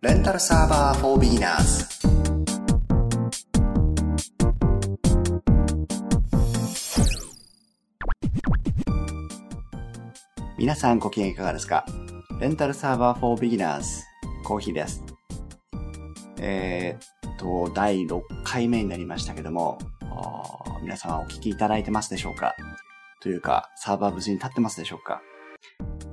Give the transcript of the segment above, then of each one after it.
レンタルサーバー for beginners 皆さんご機嫌いかがですか？レンタルサーバー for beginners コーヒーです。えー、っと、第6回目になりましたけども、皆様お聞きいただいてますでしょうか？というか、サーバー無事に立ってますでしょうか？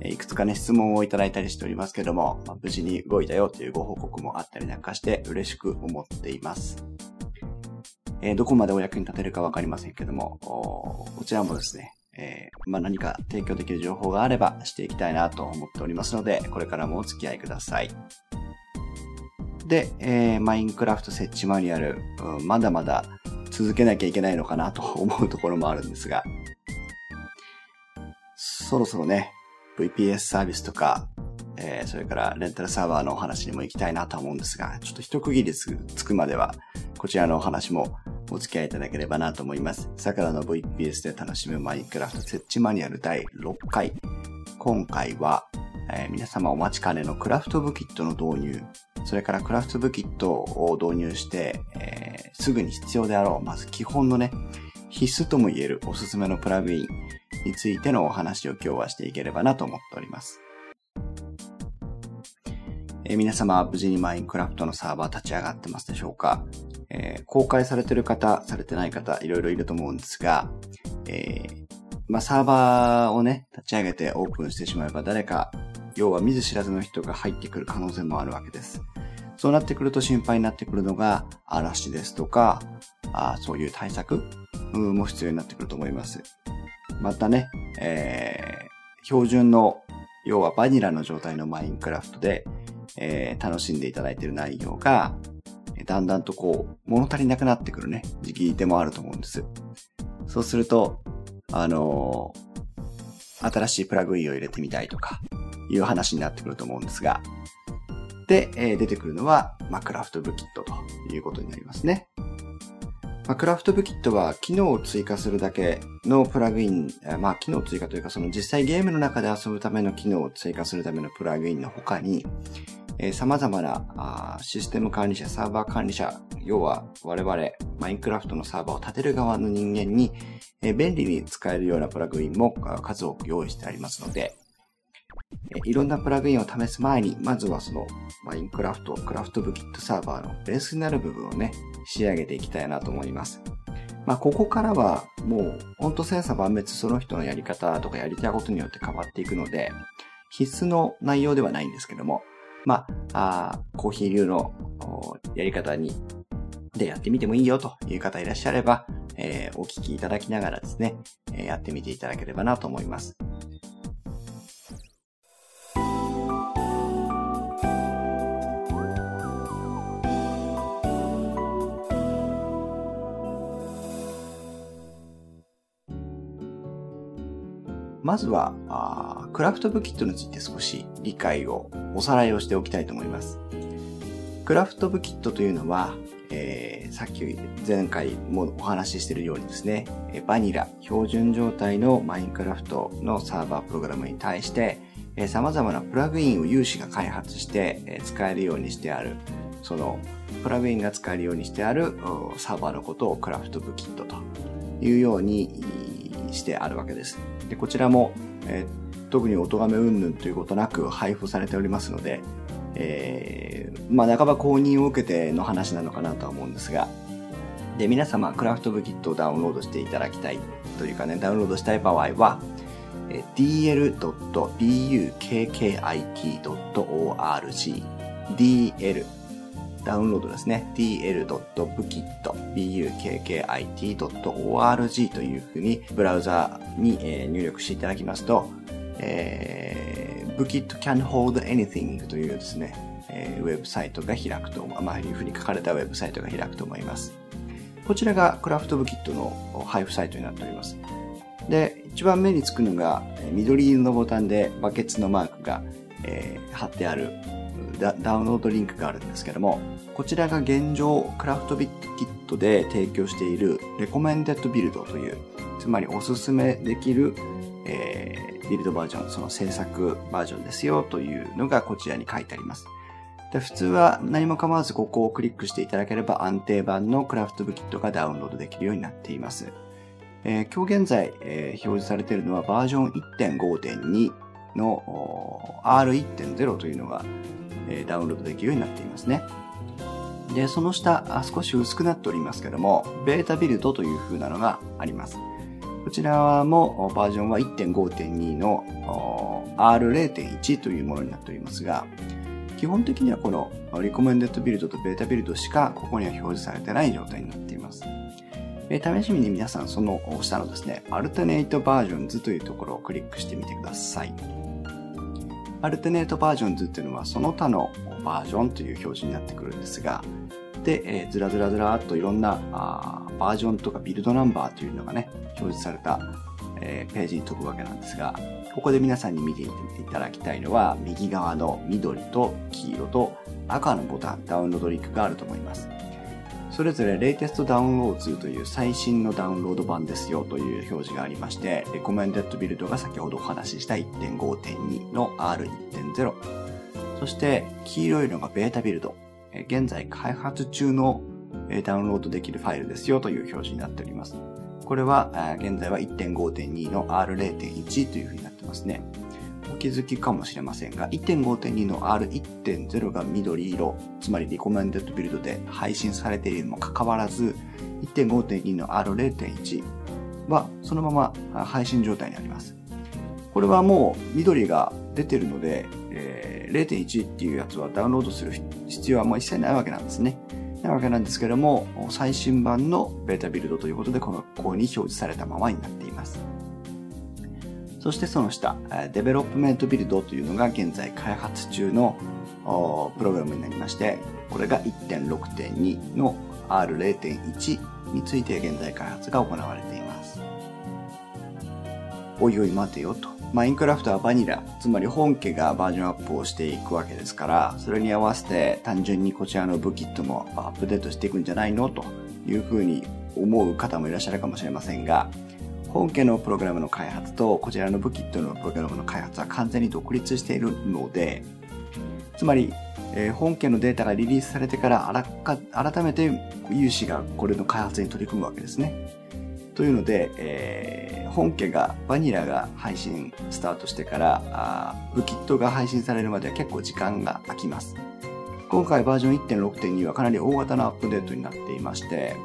いくつかね、質問をいただいたりしておりますけども、まあ、無事に動いたよというご報告もあったりなんかして嬉しく思っています。えー、どこまでお役に立てるかわかりませんけども、こちらもですね、えー、まあ、何か提供できる情報があればしていきたいなと思っておりますので、これからもお付き合いください。で、えー、マインクラフト設置マニュアル、うん、まだまだ続けなきゃいけないのかなと思うところもあるんですが、そろそろね、VPS サービスとか、えー、それからレンタルサーバーのお話にも行きたいなと思うんですが、ちょっと一区切りつくまでは、こちらのお話もお付き合いいただければなと思います。桜の VPS で楽しむマインクラフト設置マニュアル第6回。今回は、えー、皆様お待ちかねのクラフトブキットの導入、それからクラフトブキットを導入して、えー、すぐに必要であろう、まず基本のね、必須とも言えるおすすめのプラグインについてのお話を今日はしていければなと思っております。えー、皆様無事にマインクラフトのサーバー立ち上がってますでしょうか、えー、公開されてる方、されてない方、いろいろいると思うんですが、えー、まあ、サーバーをね、立ち上げてオープンしてしまえば誰か、要は見ず知らずの人が入ってくる可能性もあるわけです。そうなってくると心配になってくるのが嵐ですとか、あそういう対策も必要になってくると思います。またね、えー、標準の、要はバニラの状態のマインクラフトで、えー、楽しんでいただいている内容が、だんだんとこう、物足りなくなってくるね、時期でもあると思うんです。そうすると、あのー、新しいプラグインを入れてみたいとか、いう話になってくると思うんですが、で、えー、出てくるのは、まあ、クラフトブキットということになりますね。まあ、クラフトブキットは機能を追加するだけのプラグイン、まあ、機能追加というか、その実際ゲームの中で遊ぶための機能を追加するためのプラグインの他に、えー、様々なあシステム管理者、サーバー管理者、要は我々、マインクラフトのサーバーを立てる側の人間に、えー、便利に使えるようなプラグインも数多く用意してありますので、いろんなプラグインを試す前に、まずはそのマインクラフト、クラフトブキットサーバーのベースになる部分をね、仕上げていきたいなと思います。まあ、ここからはもう、ほんと千差万別その人のやり方とかやりたいことによって変わっていくので、必須の内容ではないんですけども、まあ、あコーヒー流のやり方に、でやってみてもいいよという方いらっしゃれば、えー、お聞きいただきながらですね、えー、やってみていただければなと思います。まずはあ、クラフトブキットについて少し理解を、おさらいをしておきたいと思います。クラフトブキットというのは、えー、さっき前回もお話ししているようにですね、バニラ、標準状態のマインクラフトのサーバープログラムに対して、えー、様々なプラグインを有志が開発して、えー、使えるようにしてある、そのプラグインが使えるようにしてあるサーバーのことをクラフトブキットというようにしてあるわけです。で、こちらも、えー、特にお咎め云々ということなく配布されておりますので、えー、まあ、半ば公認を受けての話なのかなとは思うんですが、で、皆様、クラフトブキットをダウンロードしていただきたいというかね、ダウンロードしたい場合は、dl.bukkit.org dl ダウンロードですね。dl.bukit.bukkit.org というふうにブラウザに、え入力していただきますと、えー、Bookit can hold anything というですね、え、ウェブサイトが開くと、まあ、いうふうに書かれたウェブサイトが開くと思います。こちらがクラフトブキットの配布サイトになっております。で、一番目につくのが、緑色のボタンでバケツのマークが、えー、貼ってあるダウンロードリンクがあるんですけども、こちらが現状、クラフトビットキットで提供しているレコメンデッドビルドという、つまりおすすめできる、えー、ビルドバージョン、その制作バージョンですよというのがこちらに書いてあります。で普通は何も構わずここをクリックしていただければ安定版のクラフトブキットがダウンロードできるようになっています。えー、今日現在、えー、表示されているのはバージョン1.5.2の R1.0 というのが、え、ダウンロードできるようになっていますね。で、その下、少し薄くなっておりますけども、ベータビルドという風なのがあります。こちらもバージョンは1.5.2の R0.1 というものになっておりますが、基本的にはこのリコメンデッドビルドとベータビルドしかここには表示されてない状態になっています。え試しに皆さんその下のですね、アルテネートバージョンズというところをクリックしてみてください。アルテネートバージョンズっていうのはその他のバージョンという表示になってくるんですが、で、えー、ずらずらずらっといろんなあバージョンとかビルドナンバーというのがね、表示された、えー、ページに飛ぶわけなんですが、ここで皆さんに見ていただきたいのは、右側の緑と黄色と赤のボタン、ダウンロードリンクがあると思います。それぞれレイテストダウンロードという最新のダウンロード版ですよという表示がありまして、レコメンデッドビルドが先ほどお話しした1.5.2の R1.0。そして黄色いのがベータビルド。現在開発中のダウンロードできるファイルですよという表示になっております。これは現在は1.5.2の R0.1 というふうになってますね。気づきかもしれませんが、1.5.2の R1.0 が緑色、つまりリコメンデッドビルドで配信されているにもかかわらず、1.5.2の R0.1 はそのまま配信状態にあります。これはもう緑が出てるので、えー、0.1っていうやつはダウンロードする必要はもう一切ないわけなんですね。ないわけなんですけども、最新版の Beta Build ということで、このここに表示されたままになっています。そしてその下、 Development Build というのが現在開発中のプログラムになりまして、これが1.6.2の R0.1 について現在開発が行われています。おいおい待てよと。マインクラフトはバニラ、つまり本家がバージョンアップをしていくわけですから、それに合わせて単純にこちらのブキットもアップデートしていくんじゃないのというふうに思う方もいらっしゃるかもしれませんが、本家のプログラムの開発とこちらの武キットのプログラムの開発は完全に独立しているので、つまり、えー、本家のデータがリリースされてからあらか改めて有志がこれの開発に取り組むわけですね。というので、えー、本家が、バニラが配信スタートしてから、あブキットが配信されるまでは結構時間が空きます。今回バージョン1.6.2はかなり大型なアップデートになっていまして、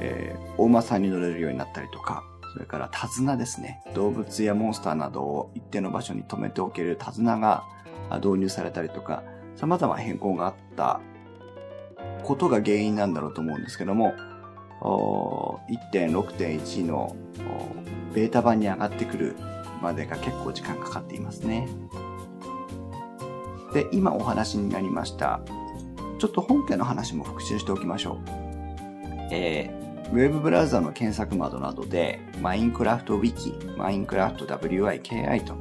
えー、お馬さんに乗れるようになったりとか、それから手綱ですね。動物やモンスターなどを一定の場所に止めておける手綱が導入されたりとか、様々変更があったことが原因なんだろうと思うんですけども、1.6.1のベータ版に上がってくるまでが結構時間かかっていますね。で、今お話になりました。ちょっと本家の話も復習しておきましょう。え、ウェブブラウザの検索窓などで、マインクラフトウィキ、マインクラフト WIKI と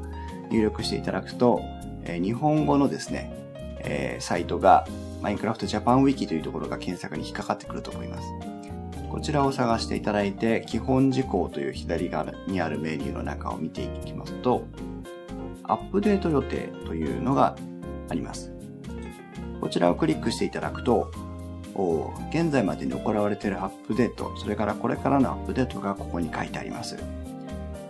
入力していただくと、え、日本語のですね、え、サイトが、マインクラフトジャパンウィキというところが検索に引っかかってくると思います。こちらを探していただいて、基本事項という左側にあるメニューの中を見ていきますと、アップデート予定というのがあります。こちらをクリックしていただくと、現在までに行われているアップデート、それからこれからのアップデートがここに書いてあります。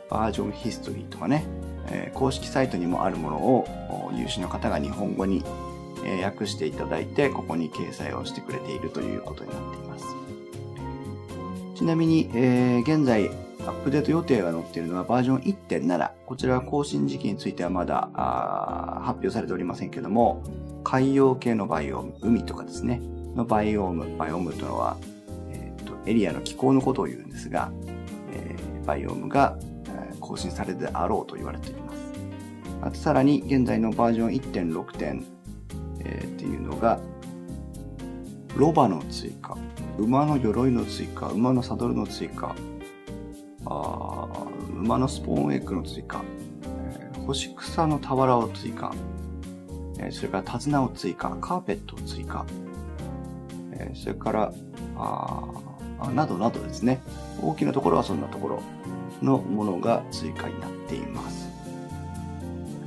バージョンヒストリーとかね、え公式サイトにもあるものを有志の方が日本語に訳していただいて、ここに掲載をしてくれているということになっています。ちなみに、え、現在、アップデート予定が載っているのはバージョン1.7。こちらは更新時期についてはまだ発表されておりませんけども、海洋系のバイオ、海とかですね、のバイオーム、バイオームというのは、えーと、エリアの気候のことを言うんですが、えー、バイオームが更新されるであろうと言われています。あとさらに現在のバージョン1.6点、えー、っていうのが、ロバの追加、馬の鎧の追加、馬のサドルの追加、あ馬のスポーンエッグの追加、え、干し草の俵を追加、え、それから手綱を追加、カーペットを追加、え、それからあなどなどですね、大きなところはそんなところのものが追加になっています。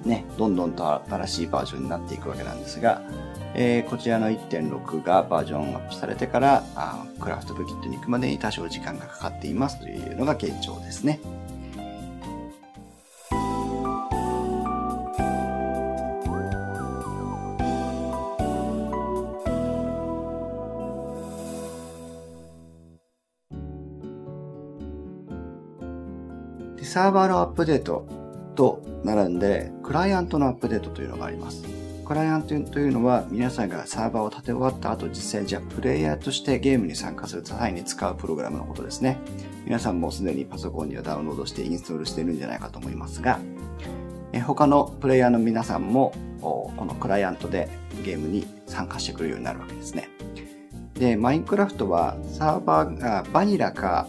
ね、どんどんと新しいバージョンになっていくわけなんですが、えー、こちらの1.6がバージョンアップされてからあクラフトブキットに行くまでに多少時間がかかっていますというのが現状ですね。サーバーのアップデートと並んで、クライアントのアップデートというのがあります。クライアントというのは皆さんがサーバーを立て終わった後、実際じゃあプレイヤーとしてゲームに参加する際に使うプログラムのことですね。皆さんもすでにパソコンにはダウンロードしてインストールしているんじゃないかと思いますが、え他のプレイヤーの皆さんもこのクライアントでゲームに参加してくるようになるわけですね。で、マインクラフトはサーバーがバニラか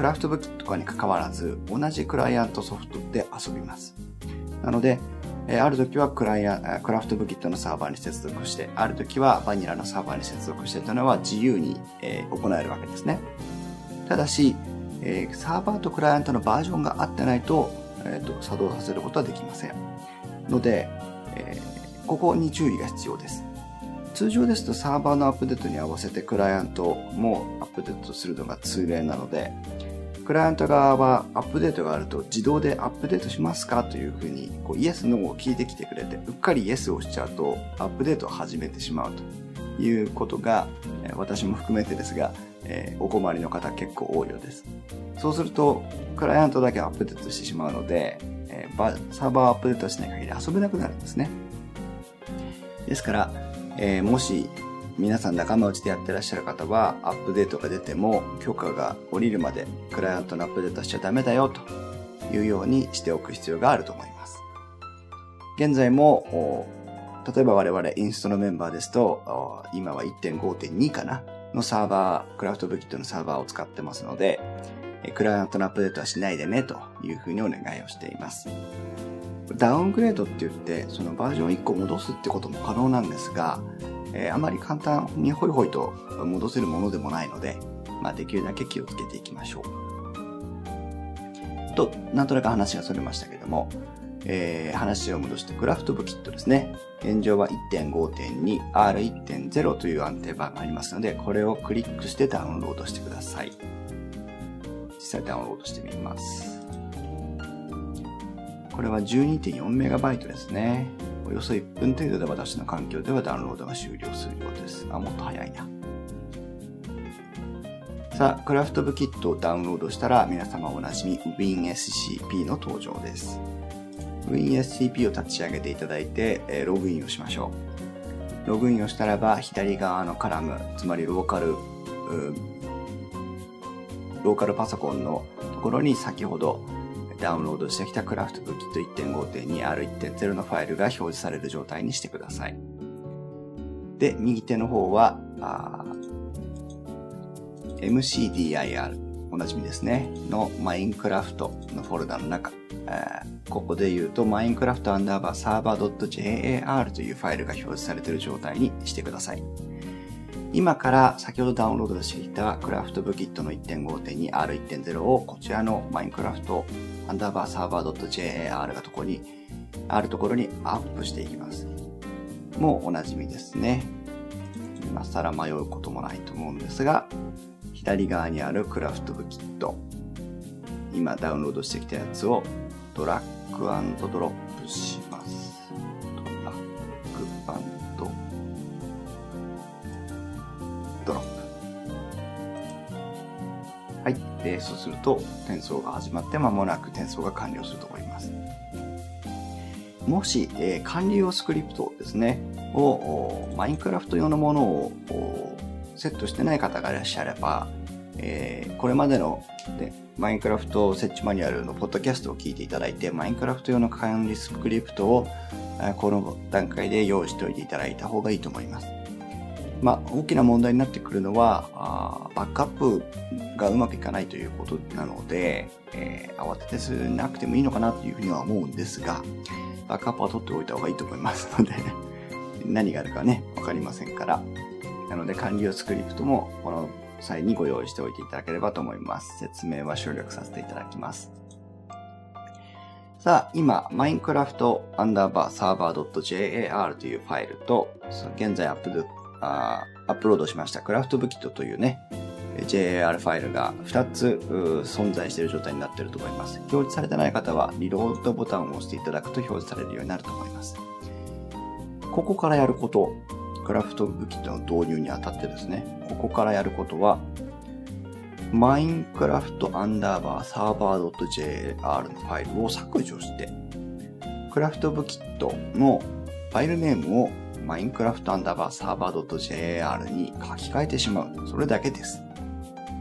クラフトブックとかに関わらず同じクライアントソフトで遊びます。なので、ある時はクライアクラフトブキットのサーバーに接続して、ある時はバニラのサーバーに接続してというのは自由に、え行えるわけですね。ただし、えサーバーとクライアントのバージョンが合ってないと、えーと、作動させることはできません。ので、え、ここに注意が必要です。通常ですとサーバーのアップデートに合わせてクライアントもアップデートするのが通例なので、クライアント側はアップデートがあると自動でアップデートしますかというふうにこうイエス、ノーを聞いてきてくれて、うっかりイエスをしちゃうとアップデートを始めてしまうということが、私も含めてですが、え、お困りの方結構多いようです。そうすると、クライアントだけアップデートしてしまうので、えー、サーバーアップデートしない限り遊べなくなるんですね。ですから、え、もし皆さん仲間内でやってらっしゃる方はアップデートが出ても許可が下りるまでクライアントのアップデートしちゃダメだよというようにしておく必要があると思います。現在も、例えば我々インストのメンバーですと、今は1.5.2かなのサーバー、クラフトブキットのサーバーを使ってますので、クライアントのアップデートはしないでねというふうにお願いをしています。ダウングレードって言って、そのバージョン1個戻すってことも可能なんですが、えー、あまり簡単にホイホイと戻せるものでもないので、まあ、できるだけ気をつけていきましょう。と、なんとなく話がそれましたけども、えー、話を戻してクラフトブキットですね。現状は1.5.2、R1.0 という安定版がありますので、これをクリックしてダウンロードしてください。実際ダウンロードしてみます。これは 12.4MB ですね。およそ1分程度で私の環境ではダウンロードが終了するようです。あ、もっと早いな。さあ、クラフトブキットをダウンロードしたら皆様おなじみ WinSCP の登場です。WinSCP を立ち上げていただいて、えログインをしましょう。ログインをしたらば左側のカラム、つまりローカル、ローカルパソコンのところに先ほどダウンロードしてきたクラフトブキット 1.5.2R1.0 のファイルが表示される状態にしてください。で、右手の方は、MCDIR、おなじみですね、のマインクラフトのフォルダの中、ここで言うと、マインクラフトアンダーバーサーバー .jar というファイルが表示されている状態にしてください。今から先ほどダウンロードしていたクラフトブキットの 1.5.2R1.0 をこちらのマインクラフトアンダーバーサーバー .jar がとこに、あるところにアップしていきます。もうおなじみですね。今更迷うこともないと思うんですが、左側にあるクラフトブキット。今ダウンロードしてきたやつをドラッグドロップします。はい。えー、そうすると、転送が始まって間もなく転送が完了すると思います。もし、えー、管理用スクリプトですね、を、マインクラフト用のものをセットしてない方がいらっしゃれば、えー、これまでのでマインクラフト設置マニュアルのポッドキャストを聞いていただいて、マインクラフト用の管理スクリプトをこの段階で用意しておいていただいた方がいいと思います。まあ、大きな問題になってくるのは、あバックアップがうまくいかないということなので、えー、慌ててすなくてもいいのかなというふうには思うんですが、バックアップは取っておいた方がいいと思いますので 何があるかね、わかりませんから。なので、管理用スクリプトもこの際にご用意しておいていただければと思います。説明は省略させていただきます。さあ、今、minecraft アンダーバーサーバー .jar というファイルと、現在アップあアップロードしましたクラフトブキットというね、JAR ファイルが2つ存在している状態になっていると思います。表示されてない方はリロードボタンを押していただくと表示されるようになると思います。ここからやること、クラフトブキットの導入にあたってですね、ここからやることは、minecraft アンダーバーサーバー .jr のファイルを削除して、クラフトブキットのファイルネームを minecraft アンダーバーサーバー .jr に書き換えてしまう。それだけです。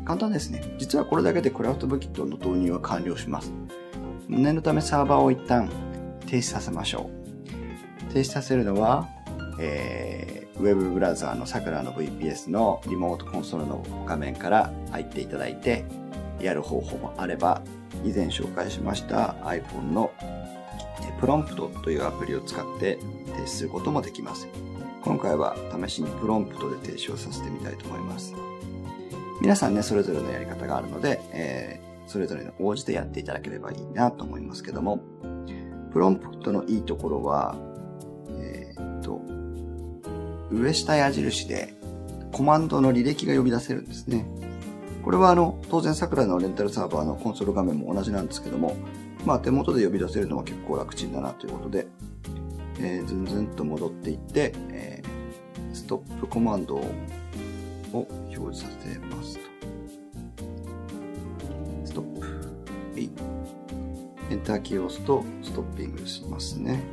簡単ですね。実はこれだけでクラフトブキットの導入は完了します。念のためサーバーを一旦停止させましょう。停止させるのは、えーウェブブラウザーの桜の VPS のリモートコンソールの画面から入っていただいて、やる方法もあれば、以前紹介しました iPhone のプロンプトというアプリを使って停止することもできます。今回は試しにプロンプトで停止をさせてみたいと思います。皆さんね、それぞれのやり方があるので、えー、それぞれの応じてやっていただければいいなと思いますけども、プロンプトのいいところはえっと、上下矢印でコマンドの履歴が呼び出せるんですね。これはあの、当然桜のレンタルサーバーのコンソール画面も同じなんですけども、まあ手元で呼び出せるのは結構楽ちんだなということで、えー、ずんずんと戻っていって、えー、ストップコマンドを表示させますと。ストップ。エンターキーを押すとストッピングしますね。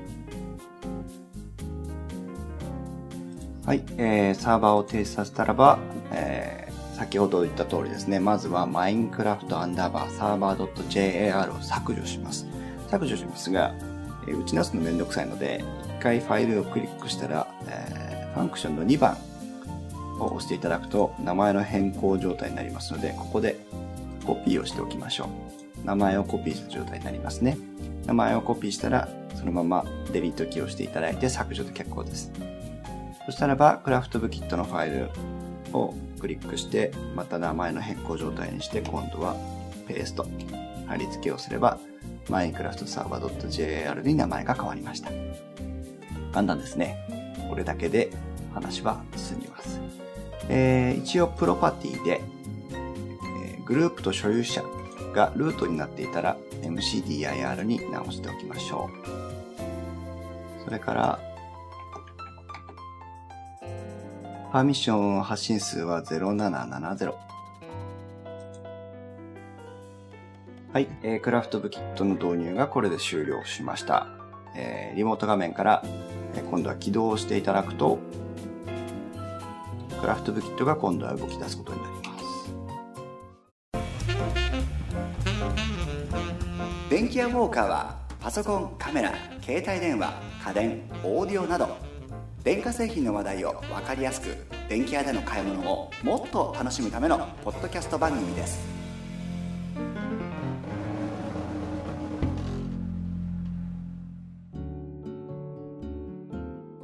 はい、えー、サーバーを停止させたらば、えー、先ほど言った通りですね、まずは Minecraft アンダーバーサーバー .jar を削除します。削除しますが、え、打ち直すのめんどくさいので、一回ファイルをクリックしたら、えー、ファンクションの2番を押していただくと、名前の変更状態になりますので、ここでコピーをしておきましょう。名前をコピーした状態になりますね。名前をコピーしたら、そのままデリートキーをしていただいて削除で結構です。そしたらば、クラフトブキットのファイルをクリックして、また名前の変更状態にして、今度はペースト、貼り付けをすれば、マインクラフトサーバー .jr に名前が変わりました。簡単ですね。これだけで話は進みます。えー、一応プロパティで、えー、グループと所有者がルートになっていたら MCDIR に直しておきましょう。それから、パーミッション発信数は0770。はい、えー、クラフトブキットの導入がこれで終了しました。えー、リモート画面から、えー、今度は起動していただくと、クラフトブキットが今度は動き出すことになります。電気屋ウォーカーはパソコン、カメラ、携帯電話、家電、オーディオなど電化製品の話題を分かりやすく電気屋での買い物をもっと楽しむためのポッドキャスト番組です。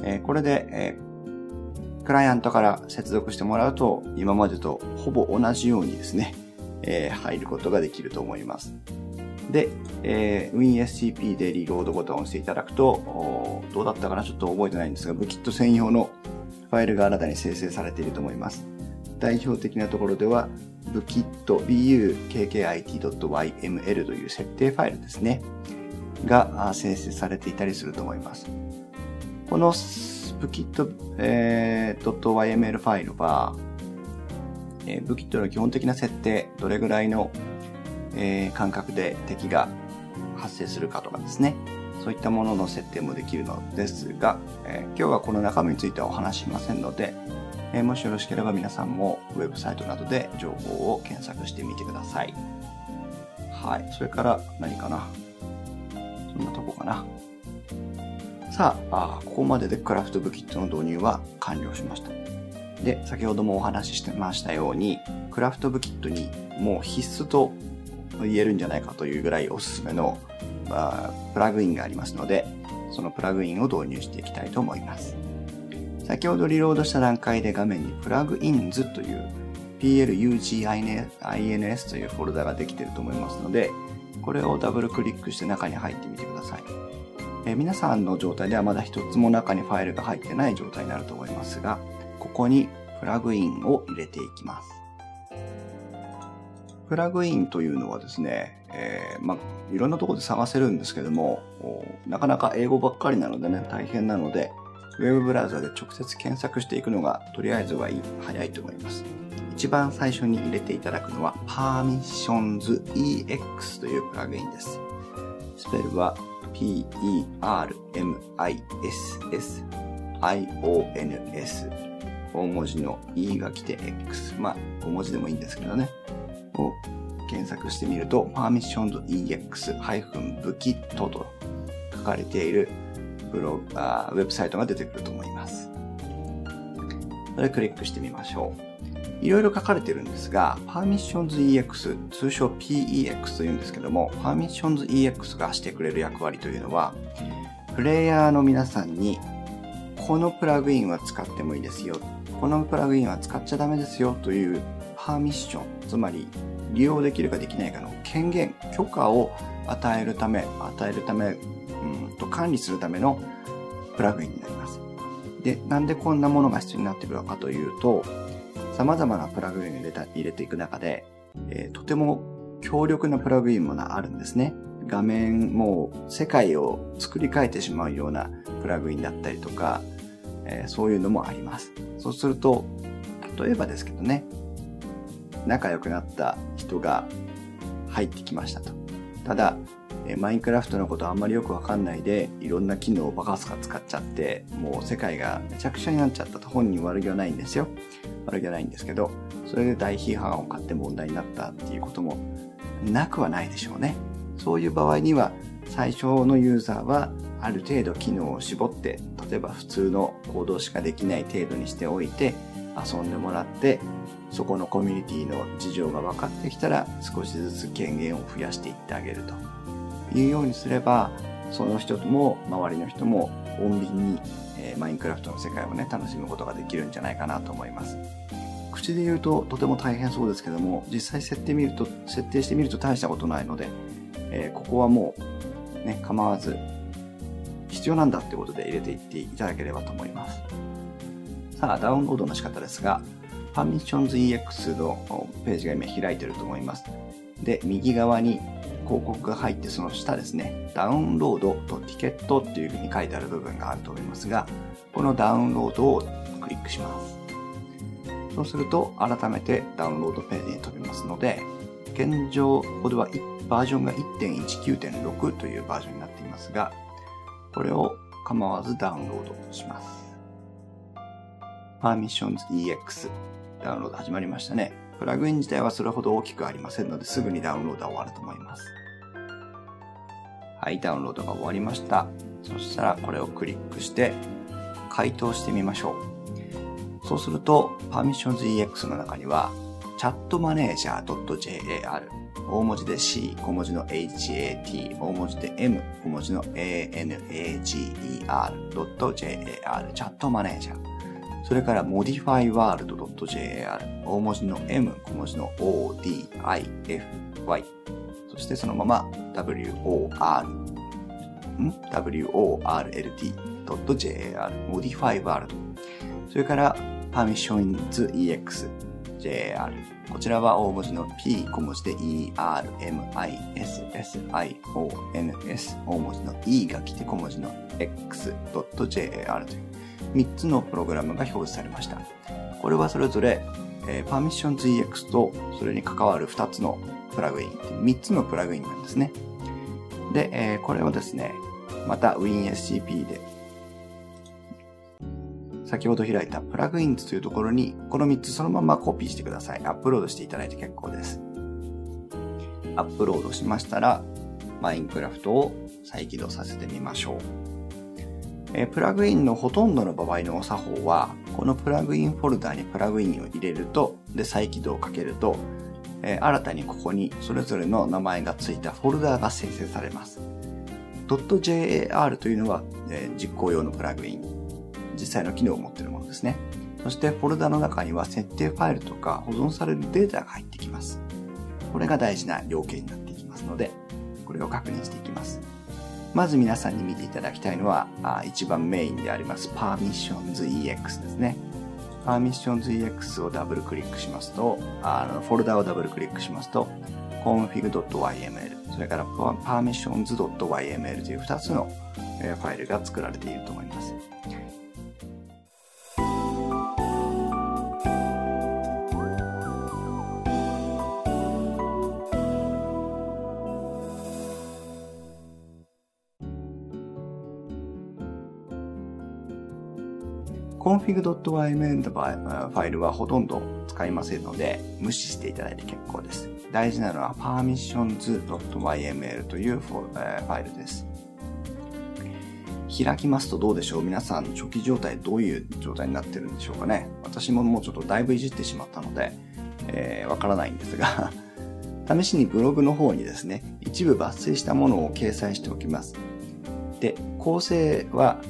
え、これで、えー、クライアントから接続してもらうと今までとほぼ同じようにですね、えー、入ることができると思います。で、えー、WinSCP でリロードボタンを押していただくと、どうだったかな？ちょっと覚えてないんですが、ブキット専用のファイルが新たに生成されていると思います。代表的なところでは、ブキット bukkit.yml という設定ファイルですね。が生成されていたりすると思います。このブキット、えー、.yml ファイルは、えー、ブキットの基本的な設定、どれぐらいのえー、感覚で敵が発生するかとかですね。そういったものの設定もできるのですが、えー、今日はこの中身についてはお話しませんので、えー、もしよろしければ皆さんもウェブサイトなどで情報を検索してみてください。はい。それから何かな？そんなとこかな？さあ、あここまででクラフトブキットの導入は完了しました。で、先ほどもお話ししてましたように、クラフトブキットにもう必須と言えるんじゃないかというぐらいおすすめの、まあ、プラグインがありますので、そのプラグインを導入していきたいと思います。先ほどリロードした段階で画面にプラグインズという PLUGINS というフォルダができていると思いますので、これをダブルクリックして中に入ってみてください。え皆さんの状態ではまだ一つも中にファイルが入ってない状態になると思いますが、ここにプラグインを入れていきます。プラグインというのはですね、えー、まあ、いろんなところで探せるんですけども、なかなか英語ばっかりなのでね、大変なので、ウェブブラウザで直接検索していくのがとりあえずはいい、早いと思います。一番最初に入れていただくのは Permissions EX というプラグインです。スペルは P-E-R-M-I-S-S-I-O-N-S 大文字の E が来て X。まあ、5文字でもいいんですけどね。を検索してみると、permissions.ex- 武器等と書かれているブログあウェブサイトが出てくると思います。それクリックしてみましょう。いろいろ書かれてるんですが、PermissionsEX、通称 PEX というんですけども、PermissionsEX がしてくれる役割というのは、プレイヤーの皆さんに、このプラグインは使ってもいいですよ。このプラグインは使っちゃダメですよというパーミッション、つまり利用できるかできないかの権限、許可を与えるため、与えるため、うんと管理するためのプラグインになります。で、なんでこんなものが必要になってくるのかというと、様々なプラグインを入れた入れていく中で、えー、とても強力なプラグインもあるんですね。画面、もう世界を作り変えてしまうようなプラグインだったりとか、えー、そういうのもあります。そうすると、例えばですけどね、仲良くなった人が入ってきましたと。ただ、えマインクラフトのことあんまりよくわかんないで、いろんな機能をバカスカ使っちゃって、もう世界がめちゃくちゃになっちゃったと本人悪気はないんですよ。悪気はないんですけど、それで大批判を買って問題になったっていうこともなくはないでしょうね。そういう場合には、最初のユーザーはある程度機能を絞って、例えば普通の行動しかできない程度にしておいて、遊んでもらって、そこのコミュニティの事情が分かってきたら少しずつ権限を増やしていってあげるというようにすれば、その人も周りの人も穏便に、えー、マインクラフトの世界をね、楽しむことができるんじゃないかなと思います。口で言うととても大変そうですけども、実際設定見ると、設定してみると大したことないので、えー、ここはもう、ね、構わず、必要なんだってことで入れていっていただければと思います。さあ、ダウンロードの仕方ですが、PermissionsEX のページが今開いていると思います。で、右側に広告が入ってその下ですね、ダウンロードとティケットっていう風に書いてある部分があると思いますが、このダウンロードをクリックします。そうすると改めてダウンロードページに飛びますので、現状これはバージョンが1.19.6というバージョンになっていますが、これを構わずダウンロードします。Permissions EX ダウンロード始まりましたね。プラグイン自体はそれほど大きくありませんので、すぐにダウンロードは終わると思います。はい、ダウンロードが終わりました。そしたらこれをクリックして回答してみましょう。そうすると、Permissions EX の中には、チ大文字で C、小文字の HAT、大文字で M、小文字の ANAGER.jar チャットマネージャーそれから modifyworld.jar 大文字の M 小文字の ODIFY そしてそのまま WOR ん WORLD.jar modifyworld それから permissionsEX JR こちらは大文字の P 小文字で ERMISSIONS 大文字の E が来て小文字の X.jar という3つのプログラムが表示されました。これはそれぞれ、えー、PermissionsEX とそれに関わる2つのプラグイン、3つのプラグインなんですね。で、えー、これはですね、また WinSCP で、先ほど開いたプラグインズというところに、この3つそのままコピーしてください。アップロードしていただいて結構です。アップロードしましたら、マインクラフトを再起動させてみましょう。えプラグインのほとんどの場合のお作法は、このプラグインフォルダにプラグインを入れると、で、再起動をかけると、え新たにここにそれぞれの名前が付いたフォルダが生成されます。.jar というのは、え実行用のプラグイン。実際の機能を持っているものですね。そしてフォルダの中には設定ファイルとか保存されるデータが入ってきます。これが大事な要件になっていきますので、これを確認していきます。まず皆さんに見ていただきたいのは、あ一番メインであります Permissions EX ですね。Permissions EX をダブルクリックしますと、あのフォルダをダブルクリックしますと、config.yml、それから permissions.yml という2つのファイルが作られていると思います。config.yml のファイルはほとんど使いませんので、無視していただいて結構です。大事なのは permissions.yml というファイルです。開きますとどうでしょう？皆さん初期状態どういう状態になってるんでしょうかね？私ももうちょっとだいぶいじってしまったので、えー、からないんですが試しにブログの方にですね、一部抜粋したものを掲載しておきます。で、構成は、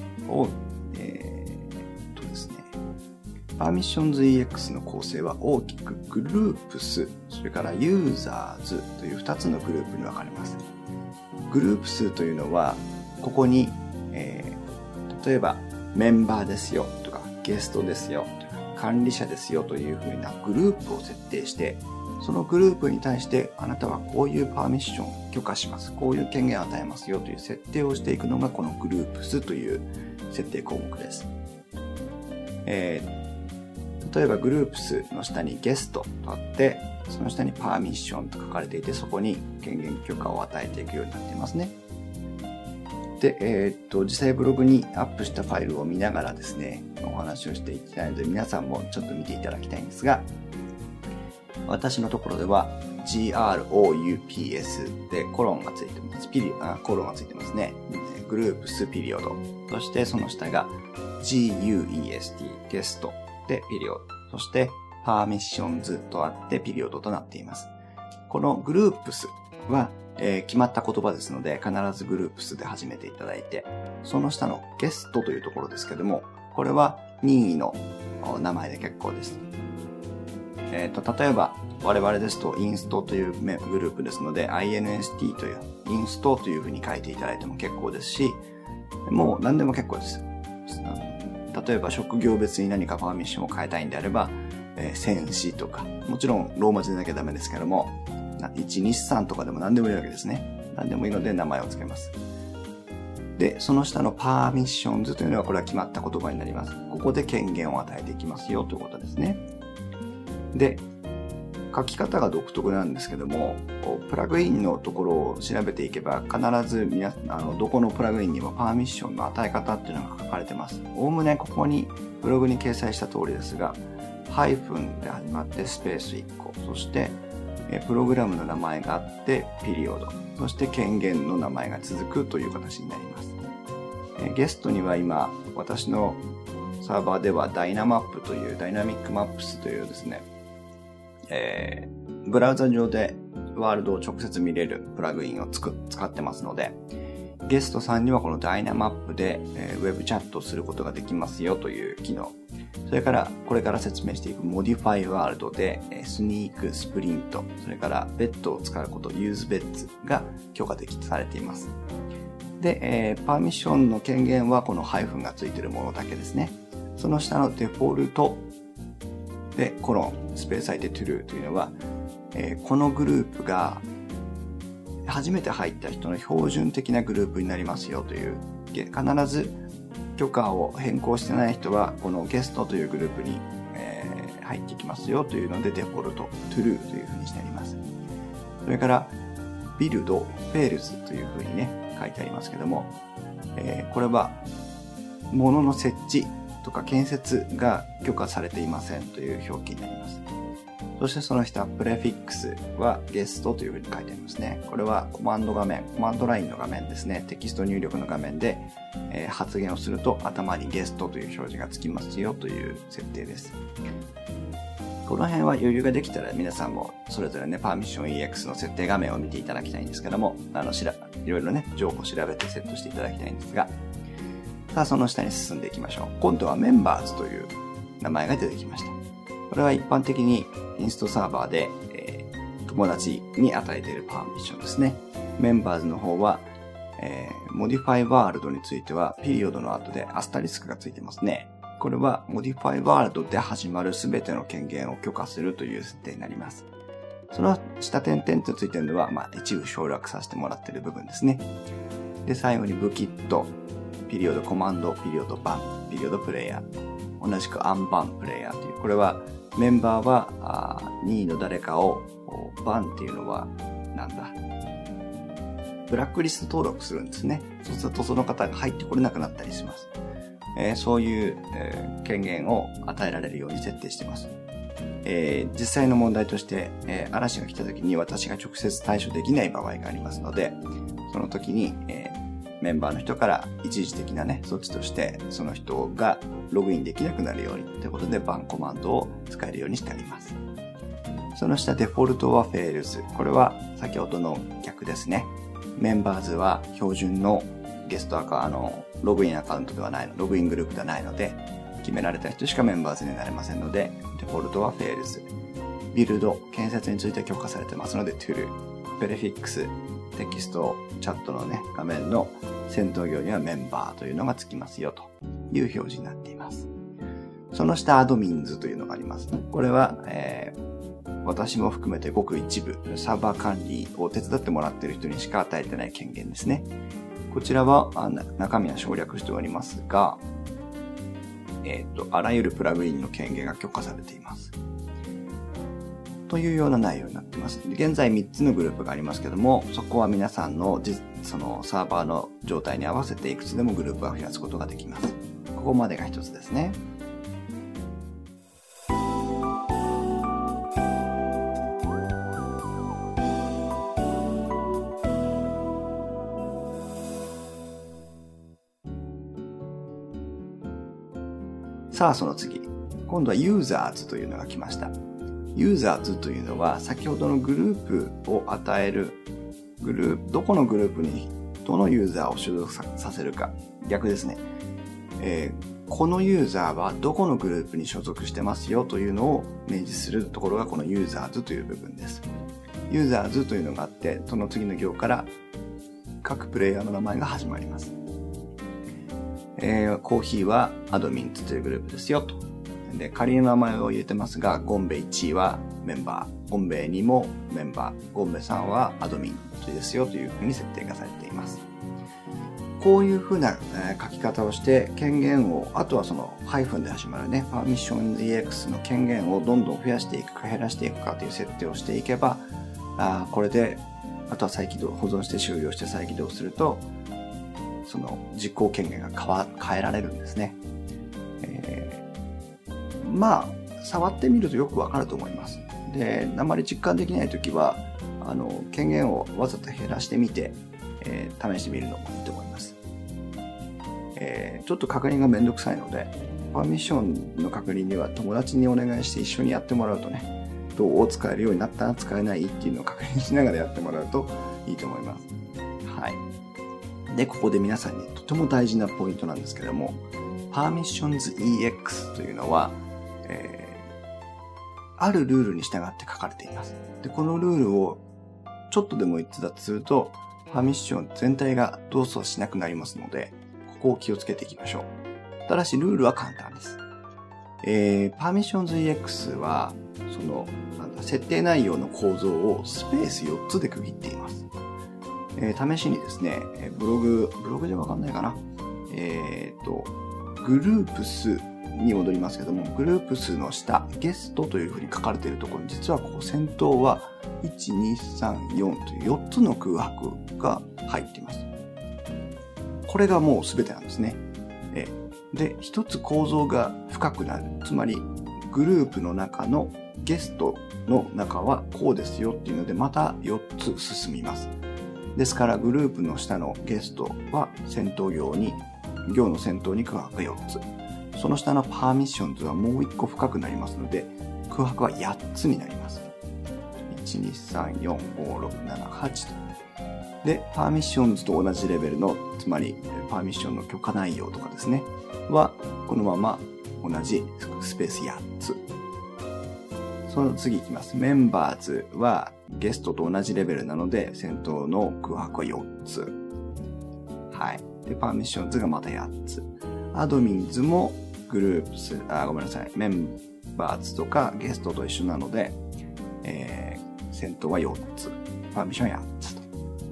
パーミッションズ EX の構成は大きくグループス、それからユーザーズという2つのグループに分かれます。グループ数というのは、ここに、えー、例えばメンバーですよとか、ゲストですよとか、管理者ですよというふうなグループを設定して、そのグループに対してあなたはこういうパーミッション許可します。こういう権限を与えますよという設定をしていくのがこのグループスという設定項目です。えー例えばグループスの下にゲストとあって、その下にパーミッションと書かれていて、そこに権限許可を与えていくようになっていますね。で、えー、っと、実際ブログにアップしたファイルを見ながらですね、お話をしていきたいので、皆さんもちょっと見ていただきたいんですが、私のところでは GROUPS でコロンがついてます。ピリあコロンがついてますね。グループスピリオド。そしてその下が GUEST ゲストでピリオド。そしてパーミッションズとあってピリオドとなっています。このグループスは、えー、決まった言葉ですので必ずグループスで始めていただいて、その下のゲストというところですけども、これは任意の名前で結構です。えっ、ー、と、例えば我々ですとインストというグループですので INST というインストというふうに書いていただいても結構ですし、もう何でも結構です。例えば職業別に何かパーミッションを変えたいんであれば、えー、戦士とか、もちろんローマ字でなきゃダメですけども、1、2、3とかでも何でもいいわけですね。何でもいいので名前を付けます。で、その下のパーミッションズというのはこれは決まった言葉になります。ここで権限を与えていきますよということですね。で、書き方が独特なんですけども、プラグインのところを調べていけば、必ず皆あのどこのプラグインにもパーミッションの与え方っていうのが書かれてます。おおむねここにブログに掲載した通りですが、ハイフンで始まってスペース1個、そしてプログラムの名前があってピリオド、そして権限の名前が続くという形になります。ゲストには今、私のサーバーではダイナマップという、 Dynamic Maps というですね、えー、ブラウザ上でワールドを直接見れるプラグインをつく使ってますので、ゲストさんにはこのダイナマップで、えー、ウェブチャットすることができますよという機能。それから、これから説明していく Modify World で、え sneak、sprint、それからベッドを使うこと、 use beds が許可できされています。で、えー、パーミッションの権限はこのハイフンがついてるものだけですね。その下のデフォルトで、コロン、スペース相手 true というのは、えー、このグループが初めて入った人の標準的なグループになりますよという、必ず許可を変更してない人は、このゲストというグループに、えー、入ってきますよというので、デフォルト、true というふうにしてあります。それから、ビルド、フェールズというふうにね、書いてありますけども、えー、これは、物の設置とか建設が許可されていませんという表記になります。そしてその下、プレフィックスはゲストというふうに書いてありますね。これはコマンド画面、コマンドラインの画面ですね。テキスト入力の画面で、えー、発言をすると頭にゲストという表示がつきますよという設定です。この辺は余裕ができたら皆さんもそれぞれね、パーミッション EX の設定画面を見ていただきたいんですけども、あの、しら、いろいろね、情報を調べてセットしていただきたいんですが、さあ、その下に進んでいきましょう。今度はメンバーズという名前が出てきました。これは一般的にインストサーバーで、えー、友達に与えているパーミッションですね。メンバーズの方は、えー、modify world については、ピリオドの後でアスタリスクがついてますね。これは modify world で始まるすべての権限を許可するという設定になります。その下点々とついてるのは、まあ、一部省略させてもらっている部分ですね。で、最後にブキット、ピリオドコマンド、ピリオドバン、ピリオドプレイヤー。同じくアンバンプレイヤーという、これはメンバーはあ任意の誰かをバンっていうのはなんだ？ブラックリスト登録するんですね。そうするとその方が入ってこれなくなったりします。えー、そういう、えー、権限を与えられるように設定しています。えー、実際の問題として、え、嵐が来た時に私が直接対処できない場合がありますので、その時に、え、メンバーの人から一時的なね、措置として、その人がログインできなくなるようにということで、バンコマンドを使えるようにしてあります。その下、デフォルトはフェールズ。これは先ほどの逆ですね。Members は標準のゲストアカ、あの、ログインアカウントではないの、ログイングループではないので、決められた人しか Members になれませんので、デフォルトは false。ビルド、建設について許可されてますので、 true。 prefix、テキスト、チャットのね、画面の先頭行にはメンバーというのがつきますよという表示になっています。その下、 Admins というのがあります。これは、えー、私も含めてごく一部、サーバー管理を手伝ってもらっている人にしか与えてない権限ですね。こちらは、あ中身は省略しておりますが、えっ、ー、と、あらゆるプラグインの権限が許可されています。というような内容になってます。現在3つのグループがありますけども、そこは皆さんのそのサーバーの状態に合わせていくつでもグループは増やすことができます。ここまでが1つですね。さあ、その次。今度はユーザーズというのが来ました。ユーザーズというのは、先ほどのグループを与える、グループ、どこのグループにどのユーザーを所属させるか。逆ですね。えー、このユーザーはどこのグループに所属してますよというのを明示するところがこのユーザーズという部分です。ユーザーズというのがあって、その次の行から各プレイヤーの名前が始まります。えー、コーヒーはアドミンツというグループですよと。で、仮の名前を入れてますが、ゴンベ1位はメンバー、ゴンベ2もメンバー、ゴンベ3はアドミンですよというふうに設定がされています。こういうふうな、え書き方をして権限を、あとはそのハイフンで始まるね、パーミッション EX の権限をどんどん増やしていくか減らしていくかという設定をしていけば、あこれで、あとは再起動、保存して終了して再起動すると、その実行権限が変わ変えられるんですね。まあ、触ってみるとよくわかると思います。で、あまり実感できないときは、あの、権限をわざと減らしてみて、えー、試してみるのもいいと思います。えー、ちょっと確認がめんどくさいので、パーミッションの確認には友達にお願いして一緒にやってもらうとね、どう使えるようになった使えないっていうのを確認しながらやってもらうといいと思います。はい。で、ここで皆さんにとても大事なポイントなんですけども、Permissions EX というのは、えー、あるルールに従って書かれています。で、このルールをちょっとでも逸脱すると、パーミッション全体が動作しなくなりますので、ここを気をつけていきましょう。ただし、ルールは簡単です。えー、Permissions EX は、その、設定内容の構造をスペース4つで区切っています。えー、試しにですね、ブログ、ブログじゃわかんないかな。えっ、と、グループ数に戻りますけども、グループ数の下、ゲストというふうに書かれているところに、実はここ先頭は、1、2、3、4という4つの空白が入っています。これがもう全てなんですね。えで、一つ構造が深くなる。つまり、グループの中のゲストの中はこうですよっていうので、また4つ進みます。ですからグループの下のゲストは先頭行に、行の先頭に空白4つ。その下のパーミッションズはもう1個深くなりますので、空白は8つになります。1、2、3、4、5、6、7、8と。で、パーミッションズと同じレベルの、つまり、パーミッションの許可内容とかですね、は、このまま同じスペース8つ。その次いきます。メンバーズはゲストと同じレベルなので、先頭の空白は4つ。はい。で、パーミッションズがまた8つ。アドミンズもグループス、あ、ごめんなさい。メンバーズとかゲストと一緒なので、えー、先頭は4つ。パーミッションは8つと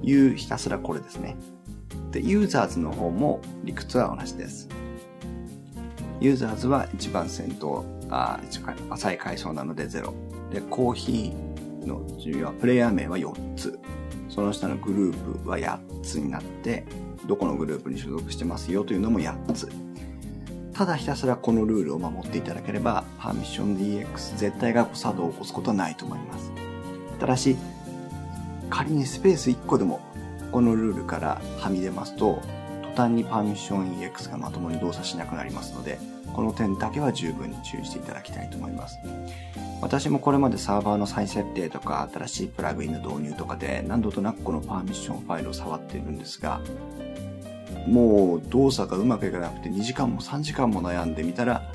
いうひたすらこれですね。で、ユーザーズの方も理屈は同じです。ユーザーズは一番先頭、あ一番浅い階層なので0。で、コーヒーの重要はプレイヤー名は4つ。その下のグループは8つになって、どこのグループに所属してますよというのも8つ。ただひたすらこのルールを守っていただければ、パーミッション DX 絶対が誤作動を起こすことはないと思います。ただし、仮にスペース1個でもこのルールからはみ出ますと、途端にパーミッション EX がまともに動作しなくなりますので、この点だけは十分に注意していただきたいと思います。私もこれまでサーバーの再設定とか新しいプラグインの導入とかで何度となくこのパーミッションファイルを触っているんですが、もう動作がうまくいかなくて2時間も3時間も悩んでみたら、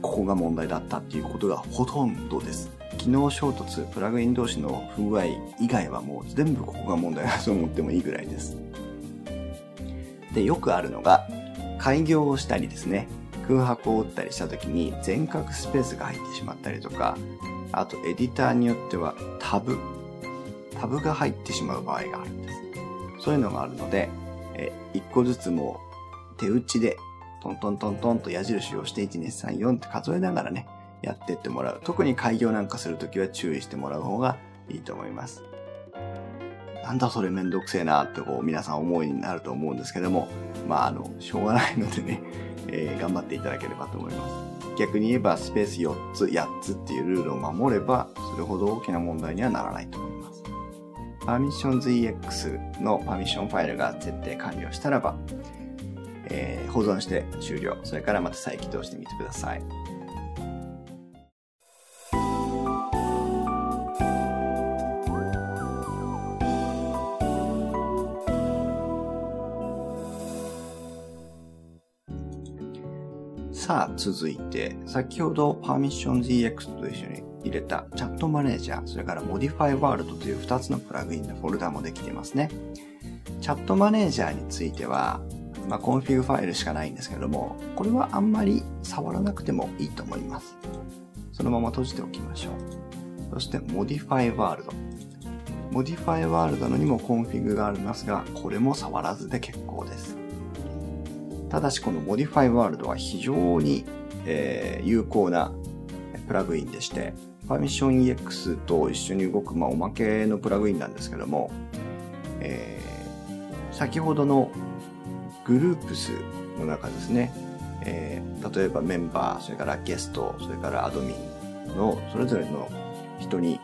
ここが問題だったっていうことがほとんどです。機能衝突、プラグイン同士の不具合以外はもう全部ここが問題だと思ってもいいぐらいです。で、よくあるのが、開業をしたりですね、空白を打ったりした時に全角スペースが入ってしまったりとか、あとエディターによってはタブ、タブが入ってしまう場合があるんです。そういうのがあるので、え一個ずつも手打ちでトントントントンと矢印をして1234って数えながらね、やってってもらう。特に開業なんかするときは注意してもらう方がいいと思います。なんだそれめんどくせえなってこう皆さん思いになると思うんですけども、まああの、しょうがないのでね、えー、頑張っていただければと思います。逆に言えばスペース4つ、8つっていうルールを守れば、それほど大きな問題にはならないと思います。パーミッション ZX のパーミッションファイルが設定完了したらば、えー、保存して終了。それからまた再起動してみてください。さあ、続いて、先ほどパーミッション ZX と一緒に入れたチャットマネージャー、それから Modify World という2つのプラグインのフォルダもできてますね。チャットマネージャーについては、まあ、コンフィグファイルしかないんですけれども、これはあんまり触らなくてもいいと思います。そのまま閉じておきましょう。そして Modify World。Modify World のにもコンフィグがありますが、これも触らずで結構です。ただしこの Modify World は非常に、え、有効なプラグインでして、 Permission EX と一緒に動く、まあ、おまけのプラグインなんですけども、えー、先ほどのグループスの中ですね、えー、例えばメンバー、それからゲスト、それからアドミンのそれぞれの人に、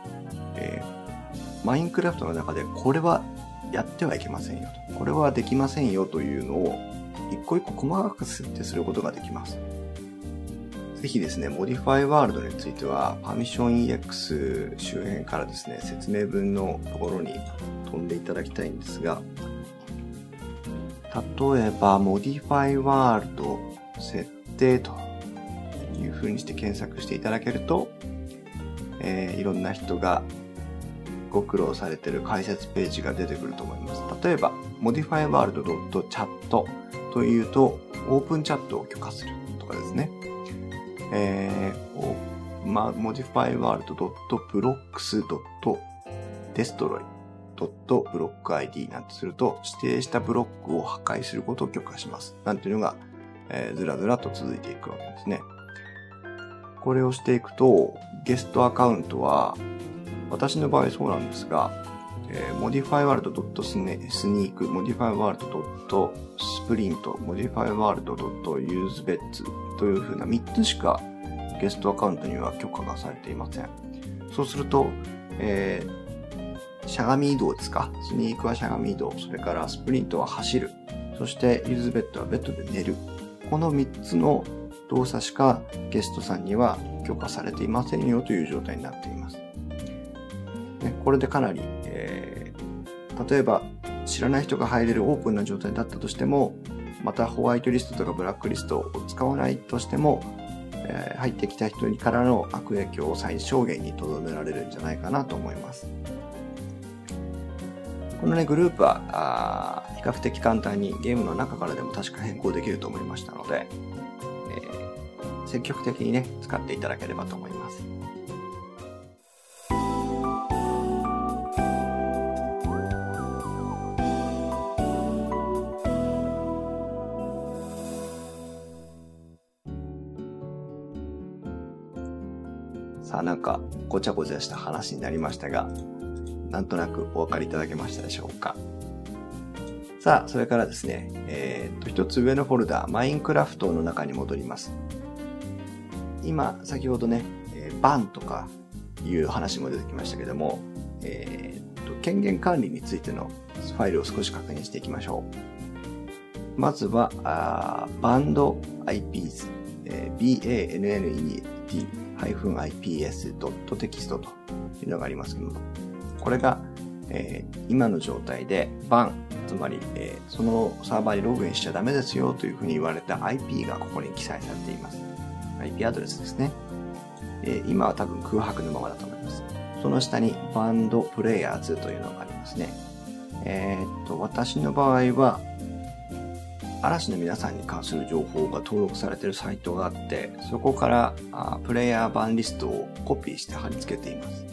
えー、マインクラフトの中でこれはやってはいけませんよと。これはできませんよというのを一個一個細かく設定することができます。ぜひですね、Modify World については、Permission EX 周辺からですね、説明文のところに飛んでいただきたいんですが、例えば、Modify World 設定という風にして検索していただけると、えー、いろんな人がご苦労されている解説ページが出てくると思います。例えば、modifyworld.chat というと、オープンチャットを許可するとかですね。えー、ま、modifyworld.blocks.destroy.blockid なんてすると、指定したブロックを破壊することを許可します。なんていうのが、えー、ずらずらと続いていくわけですね。これをしていくと、ゲストアカウントは、私の場合そうなんですが、えー、modifyworld.sneak、modifyworld.sprint、modifyworld.usebets というふうな3つしかゲストアカウントには許可がされていません。そうすると、えー、しゃがみ移動ですか？スニークはしゃがみ移動、それからスプリントは走る、そしてユーズベッドはベッドで寝る。この3つの動作しかゲストさんには許可されていませんよという状態になっています。ね、これでかなり、例えば知らない人が入れるオープンな状態だったとしても、またホワイトリストとかブラックリストを使わないとしても、えー、入ってきた人からの悪影響を最小限に留められるんじゃないかなと思います。このね、グループは、あ比較的簡単にゲームの中からでも確か変更できると思いましたので、えー、積極的にね、使っていただければと思います。さあなんかごちゃごちゃした話になりましたが、なんとなくお分かりいただけましたでしょうか。さあ、それからですね、えー、っと、一つ上のフォルダ、マインクラフトの中に戻ります。今、先ほどね、えー、バンとかいう話も出てきましたけども、えー、っと、権限管理についてのファイルを少し確認していきましょう。まずは、あバンド IPs、えー、BANNET ips.text というのがありますけども、これが、えー、今の状態で ban、つまり、えー、そのサーバーにログインしちゃダメですよというふうに言われた IP がここに記載されています。IP アドレスですね。えー、今は多分空白のままだと思います。その下にバンドプレイヤーズというのがありますね。えー、っと、私の場合は、嵐の皆さんに関する情報が登録されているサイトがあって、そこからあプレイヤー版リストをコピーして貼り付けています。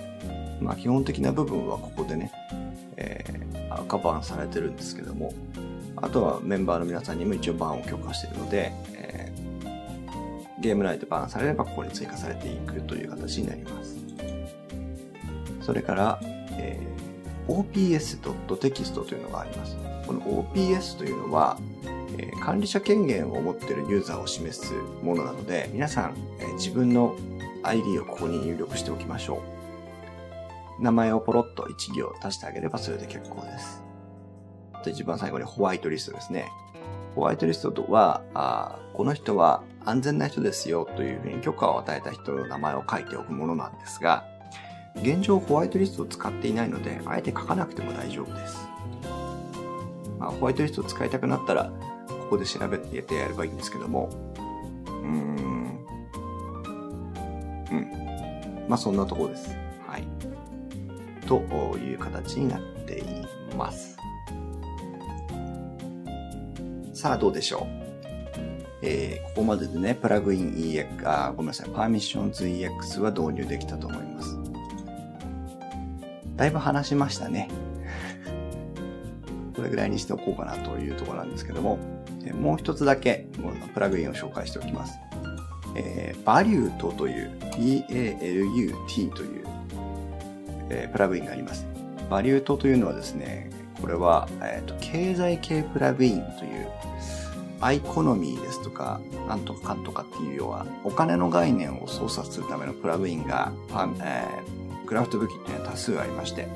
まあ基本的な部分はここでね、えー、赤バンされてるんですけども、あとはメンバーの皆さんにも一応バンを許可しているので、えー、ゲーム内でバンされればここに追加されていくという形になります。それから、えー、ops.text というのがあります。この OPS というのは、え、管理者権限を持っているユーザーを示すものなので、皆さん、え、自分の ID をここに入力しておきましょう。名前をポロッと1行足してあげればそれで結構です。で一番最後にホワイトリストですね。ホワイトリストとは、あこの人は安全な人ですよというふうに許可を与えた人の名前を書いておくものなんですが、現状ホワイトリストを使っていないので、あえて書かなくても大丈夫です。まあ、ホワイトリストを使いたくなったら、ここで調べてやればいいんですけども、うーん、うん。まあそんなところです。はい。という形になっています。さあどうでしょうえー、ここまででね、プラグイン EX、あ、ごめんなさい、パーミッションズ EX は導入できたと思います。だいぶ話しましたね。これぐらいにしておこうかなというところなんですけども、もう一つだけプラグインを紹介しておきます。えー、バリュートという BALUT という、えー、プラグインがあります。バリュートというのはですね、これは、えーと、経済系プラグインというアイコノミーですとか、なんとかかんとかっていうようなお金の概念を操作するためのプラグインが、えー、クラフト武器っていうのは多数ありまして、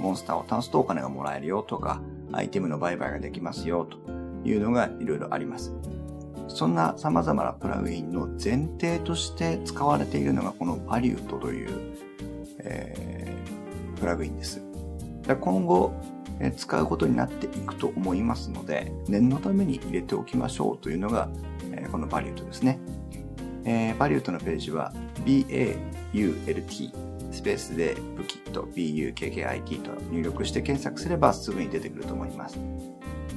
モンスターを倒すとお金がもらえるよとか、アイテムの売買ができますよというのがいろいろあります。そんな様々なプラグインの前提として使われているのがこのバリュートという、えー、プラグインです。今後、え使うことになっていくと思いますので、念のために入れておきましょうというのが、えー、このバリュートですね。えー、バリュートのページは BAULT スペースで武器と BUKKIT と入力して検索すればすぐに出てくると思います。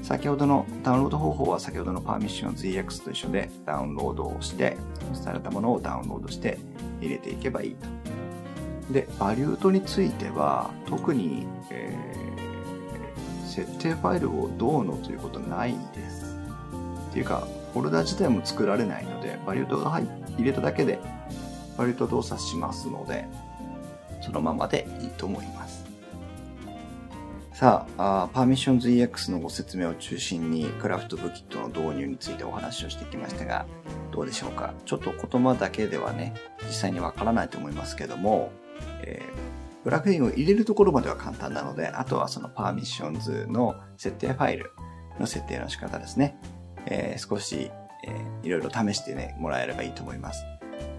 先ほどのダウンロード方法は先ほどのパーミッション ZX と一緒でダウンロードをして、されたものをダウンロードして入れていけばいいと。で、バリュートについては特に、えー、設定ファイルをどうのということないです。っていうか、フォルダ自体も作られないので、 Vault が入れただけで、 Vault 動作しますので、そのままでいいと思います。さああ、 Permissions EX のご説明を中心にクラフトブキットの導入についてお話をしてきましたが、どうでしょうか？ちょっと言葉だけではね、実際にわからないと思いますけども、えー、プラグインを入れるところまでは簡単なので、あとはその Permissions の設定ファイルの設定の仕方ですね。えー、少し、えー、いろいろ試してね、もらえればいいと思います。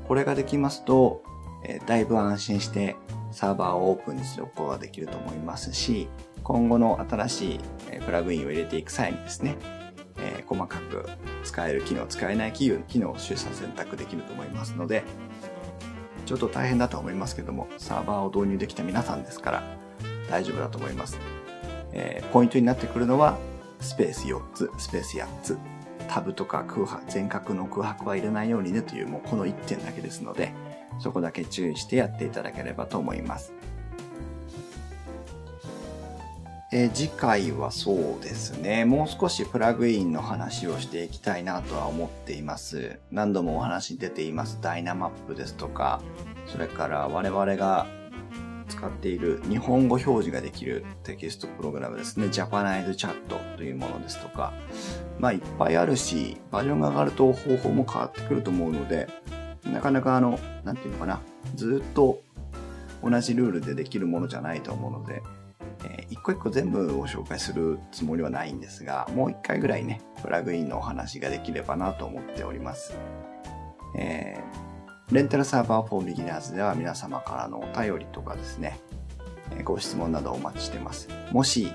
これができますと、え、だいぶ安心してサーバーをオープンにすることができると思いますし、今後の新しいプラグインを入れていく際にですね、えー、細かく使える機能、使えない機能を取捨選択できると思いますので、ちょっと大変だと思いますけども、サーバーを導入できた皆さんですから、大丈夫だと思います。えー、ポイントになってくるのは、スペース4つ、スペース8つ、タブとか空白、全角の空白は入れないようにねという、もうこの1点だけですので、そこだけ注意してやっていただければと思います。え、次回はそうですね、もう少しプラグインの話をしていきたいなとは思っています。何度もお話に出ていますダイナマップですとか、それから我々が使っている日本語表示ができるテキストプログラムですね。ジャパナイズチャットというものですとか、まあいっぱいあるし、バージョンが上がると方法も変わってくると思うので、なかなかあの、なんていうのかな、ずっと同じルールでできるものじゃないと思うので、えー、一個一個全部を紹介するつもりはないんですが、もう一回ぐらいね、プラグインのお話ができればなと思っております。えー、レンタルサーバー for beginners では皆様からのお便りとかですね、ご質問などお待ちしてます。もし、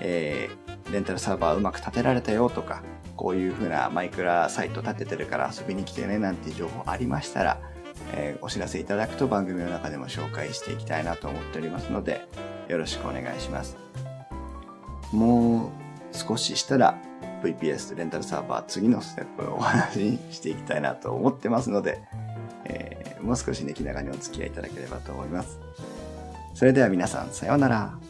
えー、レンタルサーバーうまく立てられたよとか、こういう風なマイクラサイト立ててるから遊びに来てねなんて情報ありましたら、えー、お知らせいただくと番組の中でも紹介していきたいなと思っておりますので、よろしくお願いします。もう少ししたら VPS レンタルサーバー次のステップをお話ししていきたいなと思ってますので、えー、もう少しね、気長にお付き合いいただければと思います。それでは皆さん、さようなら。